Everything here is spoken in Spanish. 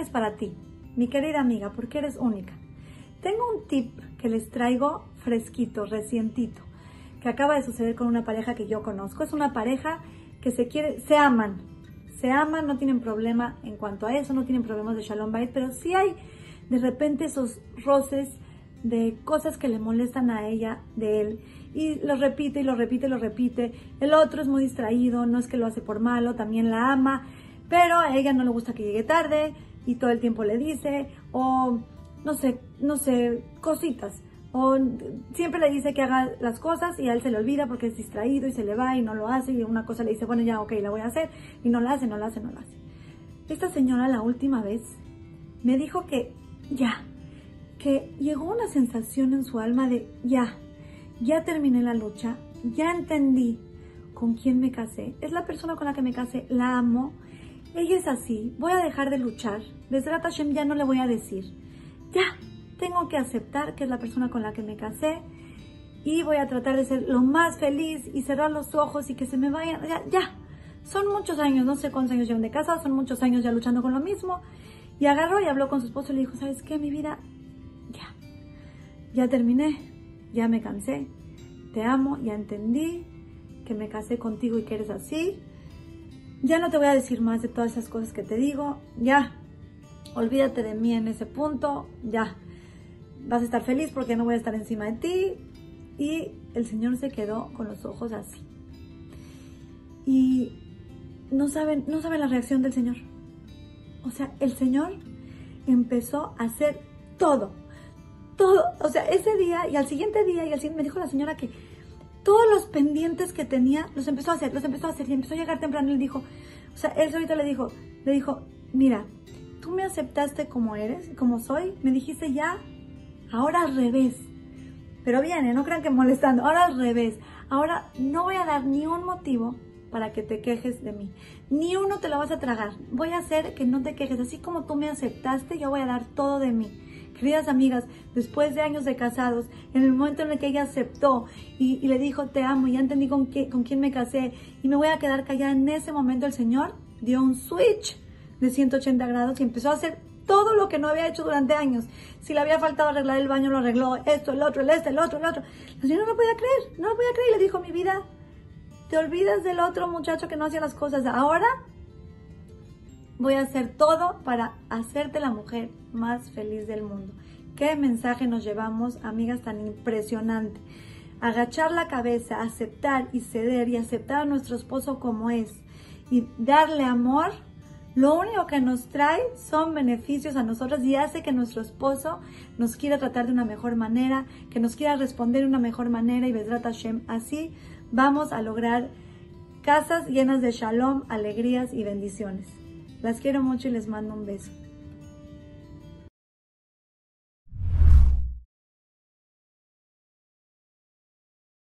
mensaje es para ti, mi querida amiga, porque eres única. Tengo un tip que les traigo fresquito, recientito, que acaba de suceder con una pareja que yo conozco. Es una pareja que se quiere, se aman, se aman, no tienen problema en cuanto a eso, no tienen problemas de Shalom Bait, pero sí hay de repente esos roces de cosas que le molestan a ella, de él, y lo repite y lo repite y lo repite. El otro es muy distraído, no es que lo hace por malo, también la ama, pero a ella no le gusta que llegue tarde y todo el tiempo le dice, o no sé, no sé, cositas. O siempre le dice que haga las cosas y a él se le olvida porque es distraído y se le va y no lo hace y una cosa le dice, bueno, ya, ok, la voy a hacer y no la hace, no la hace, no la hace. Esta señora la última vez me dijo que ya, que llegó una sensación en su alma de ya, ya terminé la lucha, ya entendí con quién me casé, es la persona con la que me casé, la amo, ella es así, voy a dejar de luchar, desde Hashem ya no le voy a decir, ya, tengo que aceptar que es la persona con la que me casé y voy a tratar de ser lo más feliz y cerrar los ojos y que se me vayan, ya, ya. Son muchos años, no sé cuántos años llevan de casa, son muchos años ya luchando con lo mismo. Y agarró y habló con su esposo y le dijo, ¿sabes qué, mi vida? Ya, ya terminé, ya me cansé, te amo, ya entendí que me casé contigo y que eres así. Ya no te voy a decir más de todas esas cosas que te digo, ya, olvídate de mí en ese punto, ya vas a estar feliz porque no voy a estar encima de ti. Y el Señor se quedó con los ojos así. Y no saben, no saben la reacción del Señor. O sea, el Señor empezó a hacer todo. Todo. O sea, ese día y al siguiente día y al me dijo la señora que todos los pendientes que tenía los empezó a hacer, los empezó a hacer y empezó a llegar temprano y dijo, o sea, él ahorita le dijo, le dijo, mira, tú me aceptaste como eres, como soy, me dijiste ya ahora al revés. Pero viene, no crean que molestando, ahora al revés. Ahora no voy a dar ni un motivo para que te quejes de mí. Ni uno te lo vas a tragar. Voy a hacer que no te quejes. Así como tú me aceptaste, yo voy a dar todo de mí. Queridas amigas, después de años de casados, en el momento en el que ella aceptó y, le dijo te amo, ya entendí con, con quién me casé y me voy a quedar callada, en ese momento el Señor dio un switch de 180 grados y empezó a hacer todo lo que no había hecho durante años. Si le había faltado arreglar el baño, lo arregló. Esto, el otro, el este, el otro, el otro. La señora no podía creer, no lo podía creer. Y le dijo, mi vida, te olvidas del otro muchacho que no hacía las cosas. Ahora voy a hacer todo para hacerte la mujer más feliz del mundo. Qué mensaje nos llevamos, amigas, tan impresionante. Agachar la cabeza, aceptar y ceder y aceptar a nuestro esposo como es y darle amor lo único que nos trae son beneficios a nosotros y hace que nuestro esposo nos quiera tratar de una mejor manera, que nos quiera responder de una mejor manera y Bedrat Hashem. Así vamos a lograr casas llenas de shalom, alegrías y bendiciones. Las quiero mucho y les mando un beso.